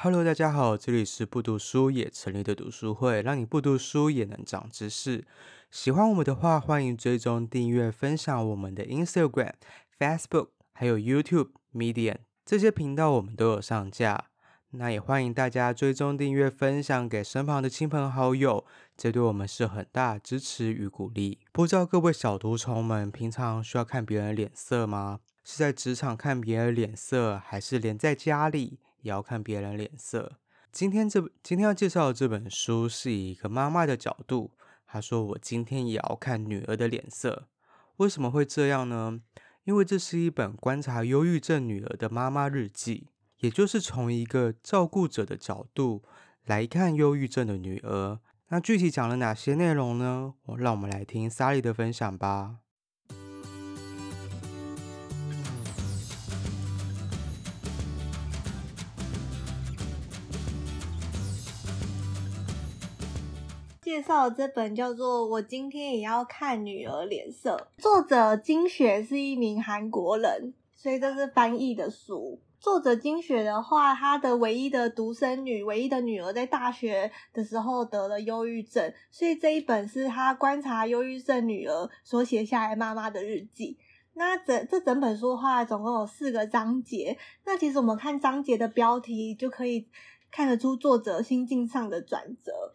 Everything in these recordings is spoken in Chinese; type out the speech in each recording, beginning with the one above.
Hello，大家好，这里是不读书也成立的读书会，让你不读书也能长知识。喜欢我们的话，欢迎追踪、订阅、分享我们的 Instagram、Facebook，还有 YouTube、Medium 这些频道，我们都有上架。那也欢迎大家追踪、订阅、分享给身旁的亲朋好友，这对我们是很大支持与鼓励。不知道各位小毒虫们平常需要看别人脸色吗？是在职场看别人脸色，还是连在家里？也要看别人脸色。今天这今天要介绍的这本书是以一个妈妈的角度，她说：“我今天也要看女儿的脸色。”为什么会这样呢？因为这是一本观察忧郁症女儿的妈妈日记，也就是从一个照顾者的角度来看忧郁症的女儿。那具体讲了哪些内容呢？我让我们来听 Sally 的分享吧。介绍这本叫做《我今天也要看女儿脸色》，作者金雪是一名韩国人，所以这是翻译的书。作者金雪的话，她的唯一的独生女，唯一的女儿在大学的时候得了忧郁症，所以这一本是她观察忧郁症女儿所写下来妈妈的日记。那整这整本书的话，总共有四个章节。那其实我们看章节的标题，就可以看得出作者心境上的转折。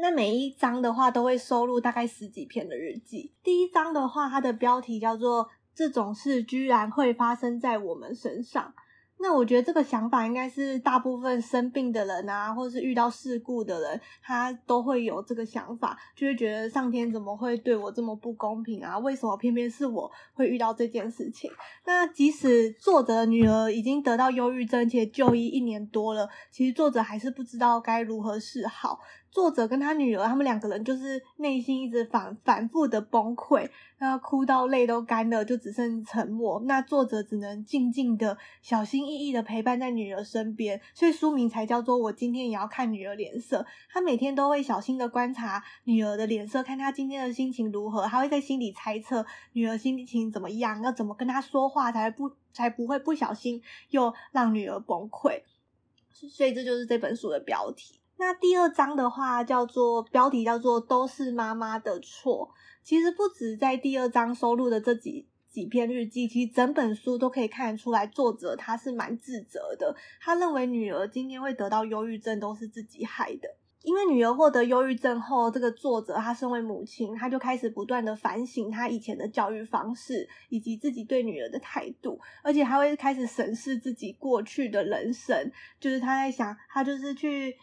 那每一章的话都会收录大概十几篇的日记。第一章的话，它的标题叫做“这种事居然会发生在我们身上”。那我觉得这个想法应该是大部分生病的人啊，或是遇到事故的人，他都会有这个想法，就会觉得上天怎么会对我这么不公平啊？为什么偏偏是我会遇到这件事情？那即使作者的女儿已经得到忧郁症且就医一年多了，其实作者还是不知道该如何是好。作者跟他女儿，他们两个人就是内心一直反反复的崩溃，那哭到泪都干了，就只剩沉默。那作者只能静静的、小心翼翼的陪伴在女儿身边，所以书名才叫做《我今天也要看女儿脸色》。他每天都会小心的观察女儿的脸色，看她今天的心情如何，还会在心里猜测女儿心情怎么样，要怎么跟她说话才不才不会不小心又让女儿崩溃。所以这就是这本书的标题。那第二章的话，叫做标题叫做“都是妈妈的错”。其实不止在第二章收录的这几几篇日记，其实整本书都可以看得出来，作者他是蛮自责的。他认为女儿今天会得到忧郁症，都是自己害的。因为女儿获得忧郁症后，这个作者他身为母亲，他就开始不断的反省他以前的教育方式，以及自己对女儿的态度，而且他会开始审视自己过去的人生，就是他在想，他就是去。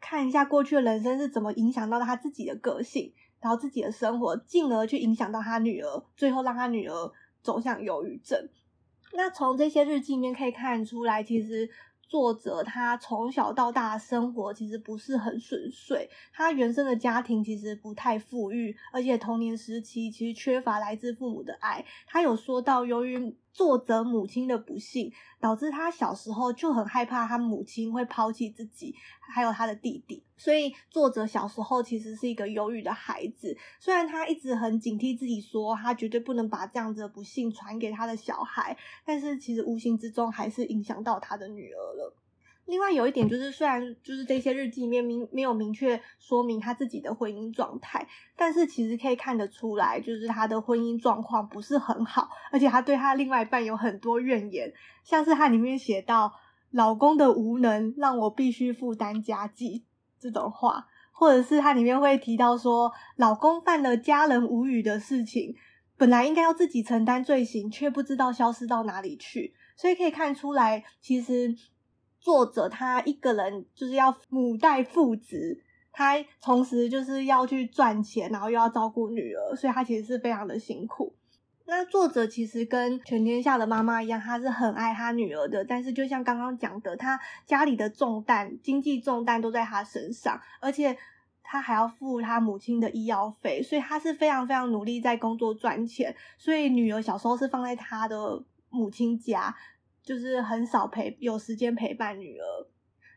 看一下过去的人生是怎么影响到他自己的个性，然后自己的生活，进而去影响到他女儿，最后让他女儿走向忧郁症。那从这些日记里面可以看出来，其实。作者他从小到大生活其实不是很顺遂，他原生的家庭其实不太富裕，而且童年时期其实缺乏来自父母的爱。他有说到，由于作者母亲的不幸，导致他小时候就很害怕他母亲会抛弃自己，还有他的弟弟。所以作者小时候其实是一个忧郁的孩子。虽然他一直很警惕自己，说他绝对不能把这样子的不幸传给他的小孩，但是其实无形之中还是影响到他的女儿了。另外有一点就是，虽然就是这些日记里面明没有明确说明他自己的婚姻状态，但是其实可以看得出来，就是他的婚姻状况不是很好，而且他对他另外一半有很多怨言，像是他里面写到老公的无能让我必须负担家计这种话，或者是他里面会提到说老公犯了家人无语的事情，本来应该要自己承担罪行，却不知道消失到哪里去，所以可以看出来，其实。作者他一个人就是要母带父职，他同时就是要去赚钱，然后又要照顾女儿，所以他其实是非常的辛苦。那作者其实跟全天下的妈妈一样，他是很爱他女儿的，但是就像刚刚讲的，他家里的重担、经济重担都在他身上，而且他还要付他母亲的医药费，所以他是非常非常努力在工作赚钱。所以女儿小时候是放在他的母亲家。就是很少陪，有时间陪伴女儿。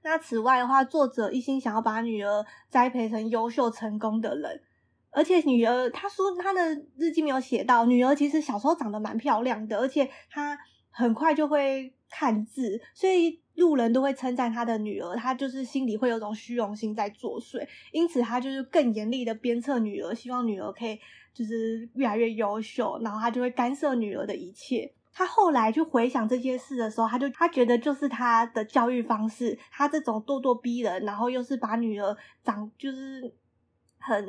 那此外的话，作者一心想要把女儿栽培成优秀成功的人，而且女儿，她说她的日记没有写到，女儿其实小时候长得蛮漂亮的，而且她很快就会看字，所以路人都会称赞她的女儿，她就是心里会有种虚荣心在作祟，因此她就是更严厉的鞭策女儿，希望女儿可以就是越来越优秀，然后她就会干涉女儿的一切。他后来去回想这些事的时候，他就他觉得就是他的教育方式，他这种咄咄逼人，然后又是把女儿长就是很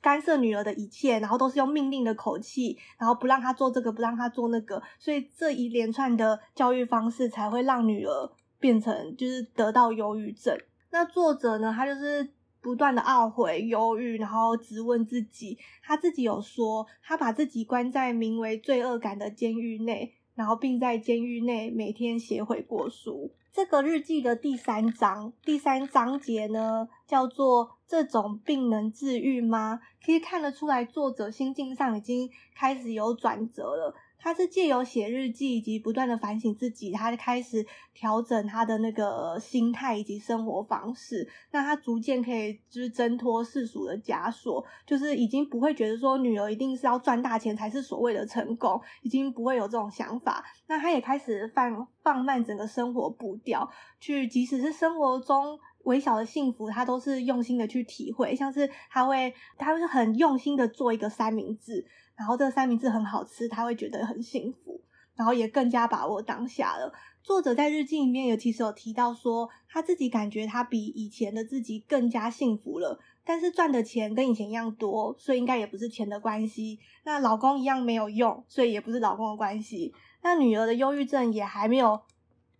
干涉女儿的一切，然后都是用命令的口气，然后不让他做这个，不让他做那个，所以这一连串的教育方式才会让女儿变成就是得到忧郁症。那作者呢，他就是不断的懊悔、忧郁，然后质问自己，他自己有说，他把自己关在名为罪恶感的监狱内。然后，并在监狱内每天写悔过书。这个日记的第三章，第三章节呢，叫做“这种病能治愈吗？”可以看得出来，作者心境上已经开始有转折了。他是借由写日记以及不断的反省自己，他就开始调整他的那个心态以及生活方式，那他逐渐可以就是挣脱世俗的枷锁，就是已经不会觉得说女儿一定是要赚大钱才是所谓的成功，已经不会有这种想法。那他也开始放放慢整个生活步调，去即使是生活中微小的幸福，他都是用心的去体会，像是他会他会很用心的做一个三明治。然后这个三明治很好吃，他会觉得很幸福，然后也更加把握当下了。作者在日记里面也其实有提到说，他自己感觉他比以前的自己更加幸福了，但是赚的钱跟以前一样多，所以应该也不是钱的关系。那老公一样没有用，所以也不是老公的关系。那女儿的忧郁症也还没有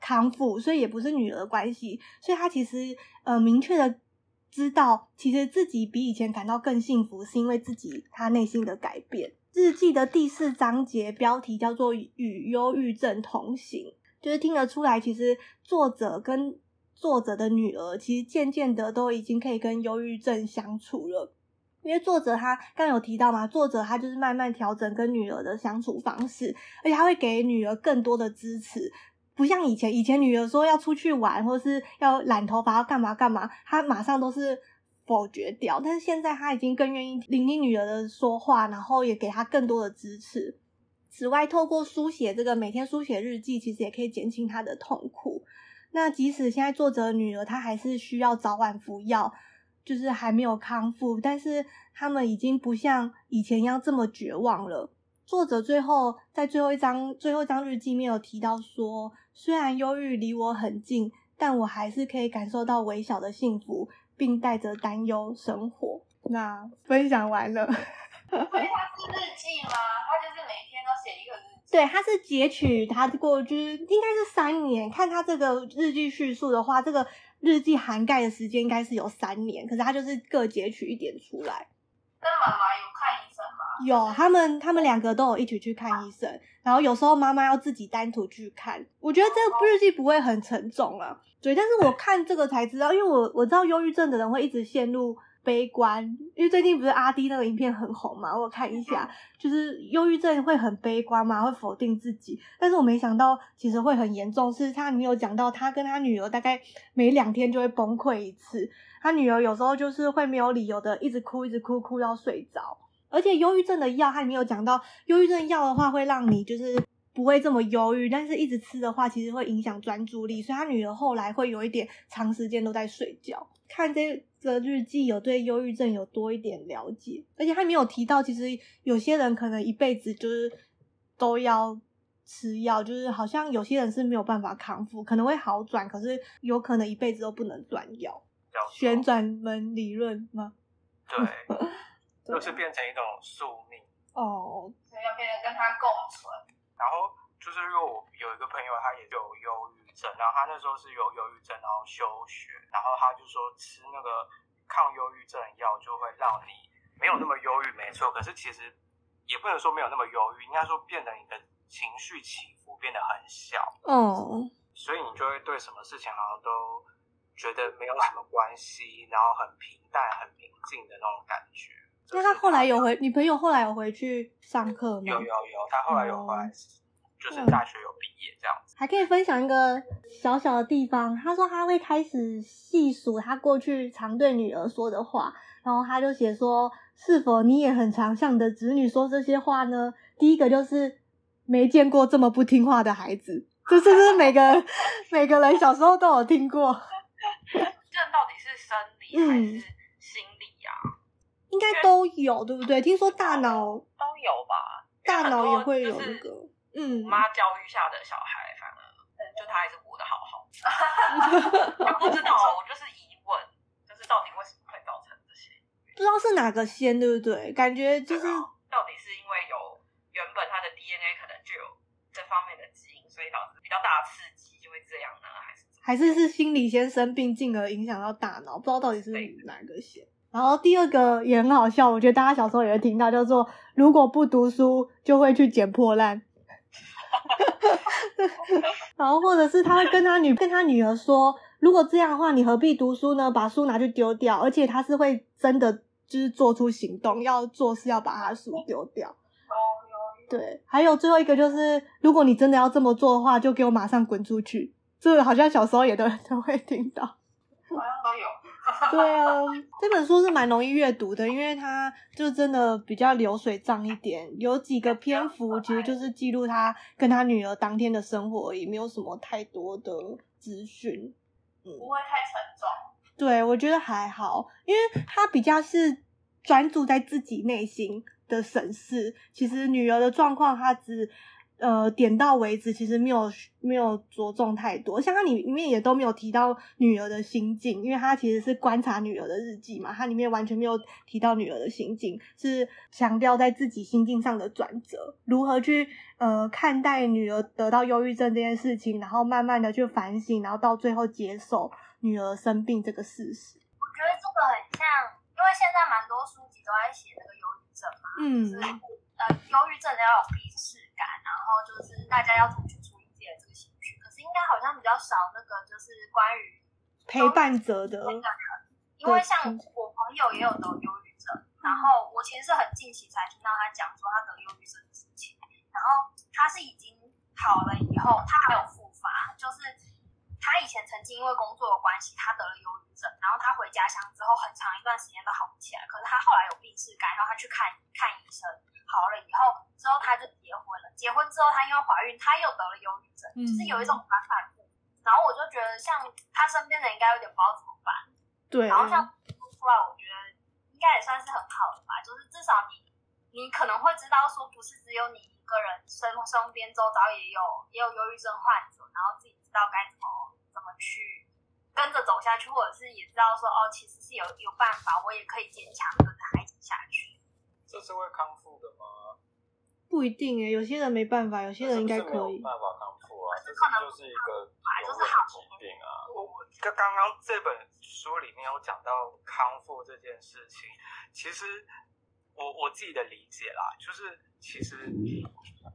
康复，所以也不是女儿关系。所以他其实呃明确的知道，其实自己比以前感到更幸福，是因为自己他内心的改变。日记的第四章节标题叫做《与忧郁症同行》，就是听得出来，其实作者跟作者的女儿其实渐渐的都已经可以跟忧郁症相处了。因为作者他刚有提到嘛，作者他就是慢慢调整跟女儿的相处方式，而且他会给女儿更多的支持，不像以前，以前女儿说要出去玩或是要染头发要干嘛干嘛，他马上都是。否决掉，但是现在他已经更愿意聆听女儿的说话，然后也给她更多的支持。此外，透过书写这个每天书写日记，其实也可以减轻她的痛苦。那即使现在作者女儿她还是需要早晚服药，就是还没有康复，但是他们已经不像以前一样这么绝望了。作者最后在最后一章最后一章日记面有提到说，虽然忧郁离我很近，但我还是可以感受到微小的幸福。并带着担忧生活。那分享完了。所以他是日 记吗？他就是每天都写一个日记。对，他是截取他过去应该是三年。看他这个日记叙述的话，这个日记涵盖的时间应该是有三年。可是他就是各截取一点出来。跟妈妈有？有，他们他们两个都有一起去看医生。然后有时候妈妈要自己单独去看。我觉得这个日记不会很沉重啊。对，但是我看这个才知道，因为我我知道忧郁症的人会一直陷入悲观，因为最近不是阿滴那个影片很红嘛，我看一下，就是忧郁症会很悲观嘛，会否定自己，但是我没想到其实会很严重，是他没有讲到他跟他女儿大概每两天就会崩溃一次，他女儿有时候就是会没有理由的一直哭，一直哭，哭到睡着，而且忧郁症的药他没有讲到，忧郁症药的话会让你就是。不会这么忧郁，但是一直吃的话，其实会影响专注力，所以他女儿后来会有一点长时间都在睡觉。看这个日记，有对忧郁症有多一点了解，而且他没有提到，其实有些人可能一辈子就是都要吃药，就是好像有些人是没有办法康复，可能会好转，可是有可能一辈子都不能断药。旋转门理论吗？对，就是变成一种宿命哦，所以要变成跟他共存。然后就是因为我有一个朋友，他也有忧郁症，然后他那时候是有忧郁症，然后休学，然后他就说吃那个抗忧郁症药就会让你没有那么忧郁，没错。可是其实也不能说没有那么忧郁，应该说变得你的情绪起伏变得很小，嗯，所以你就会对什么事情好像都觉得没有什么关系，然后很平淡、很平静的那种感觉。那他后来有回，你朋友后来有回去上课吗？有有有，他后来有回来，就是大学有毕业这样子。还可以分享一个小小的地方，他说他会开始细数他过去常对女儿说的话，然后他就写说：是否你也很常向你的子女说这些话呢？第一个就是没见过这么不听话的孩子，这是不是每个 每个人小时候都有听过？这到底是生理还是？应该都有，对不对？听说大脑都有吧？大脑也会有那个。嗯，妈教育下的小孩，反而就他还是活得好好的。不知道，我就是疑问，就是到底为什么会造成这些？不知道是哪个先，对不对？感觉就是到底是因为有原本他的 DNA 可能就有这方面的基因，所以导致比较大的刺激就会这样呢？还是还是是心理先生病，进而影响到大脑？不知道到底是哪个先。然后第二个也很好笑，我觉得大家小时候也会听到，叫做如果不读书就会去捡破烂。然后或者是他会跟他女跟他女儿说，如果这样的话，你何必读书呢？把书拿去丢掉。而且他是会真的就是做出行动，要做事要把他书丢掉。对，还有最后一个就是，如果你真的要这么做的话，就给我马上滚出去。这个好像小时候也都都会听到。对啊，这本书是蛮容易阅读的，因为它就真的比较流水账一点，有几个篇幅其实就是记录他跟他女儿当天的生活，也没有什么太多的资讯，嗯，不会太沉重。对，我觉得还好，因为他比较是专注在自己内心的审视，其实女儿的状况他只。呃，点到为止，其实没有没有着重太多，像它里里面也都没有提到女儿的心境，因为它其实是观察女儿的日记嘛，它里面完全没有提到女儿的心境，是强调在自己心境上的转折，如何去呃看待女儿得到忧郁症这件事情，然后慢慢的去反省，然后到最后接受女儿生病这个事实。我觉得这个很像，因为现在蛮多书籍都在写那个忧郁症嘛，嗯，就是、呃，忧郁症要有病识。然后就是大家要怎么去处理自己的这个情绪，可是应该好像比较少那个就是关于陪伴者的因为像我朋友也有得忧郁症，然后我其实是很近期才听到他讲说他得忧郁症的事情，然后他是已经好了以后，他还有复发，就是他以前曾经因为工作的关系，他得了忧郁症，然后他回家乡之后很长一段时间都好不起来，可是他后来有病识感，然后他去看看医生。好了以后，之后他就结婚了。结婚之后，他因为怀孕，他又得了忧郁症，嗯、就是有一种反反复。然后我就觉得，像他身边的人应该有点不知道怎么办。对。然后像出来，我觉得应该也算是很好的吧。就是至少你，你可能会知道说，不是只有你一个人身身边周遭也有也有忧郁症患者，然后自己知道该怎么怎么去跟着走下去，或者是也知道说，哦，其实是有有办法，我也可以坚强跟着孩子下去。这是会康复的吗？不一定诶，有些人没办法，有些人应该可以。没办法康复啊，这就是一个永远的疾病啊。我我刚刚刚这本书里面有讲到康复这件事情，其实我我自己的理解啦，就是其实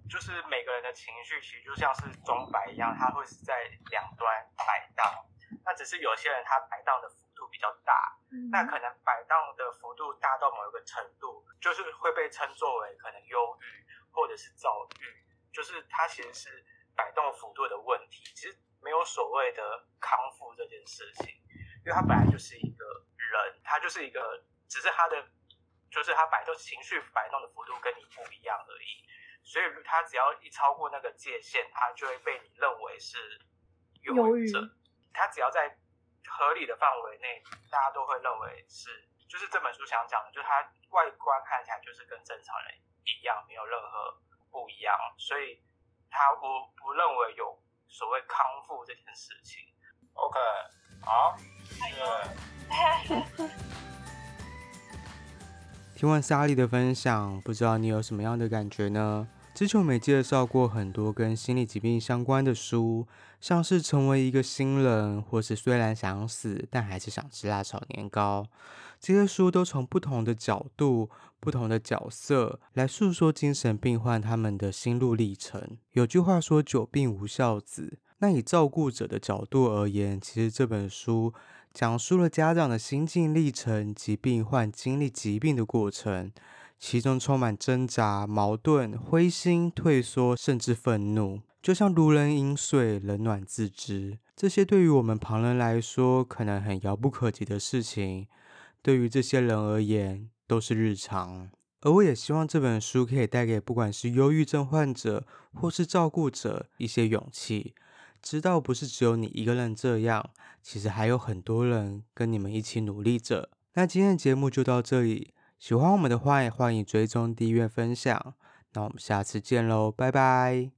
就是每个人的情绪其实就像是钟摆一样，它会是在两端摆荡。那只是有些人他摆荡的幅度比较大，嗯、那可能摆荡的幅度大到某一个程度，就是会被称作为可能忧郁或者是躁郁，就是它其实是摆动幅度的问题，其实没有所谓的康复这件事情，因为他本来就是一个人，他就是一个，只是他的就是他摆动情绪摆动的幅度跟你不一样而已，所以他只要一超过那个界限，他就会被你认为是忧郁症。他只要在合理的范围内，大家都会认为是，就是这本书想讲的，就是他外观看起来就是跟正常人一样，没有任何不一样，所以他不不认为有所谓康复这件事情。OK，好，谢谢。听完莎莉的分享，不知道你有什么样的感觉呢？之前我们也介绍过很多跟心理疾病相关的书，像是成为一个新人，或是虽然想死，但还是想吃辣炒年糕。这些书都从不同的角度、不同的角色来诉说精神病患他们的心路历程。有句话说“久病无孝子”，那以照顾者的角度而言，其实这本书讲述了家长的心境历程及病患经历疾病的过程。其中充满挣扎、矛盾、灰心、退缩，甚至愤怒，就像如人饮水，冷暖自知。这些对于我们旁人来说，可能很遥不可及的事情，对于这些人而言，都是日常。而我也希望这本书可以带给不管是忧郁症患者或是照顾者一些勇气，知道不是只有你一个人这样，其实还有很多人跟你们一起努力着。那今天的节目就到这里，喜欢我们的话也欢迎追踪、订阅、分享。那我们下次见喽，拜拜。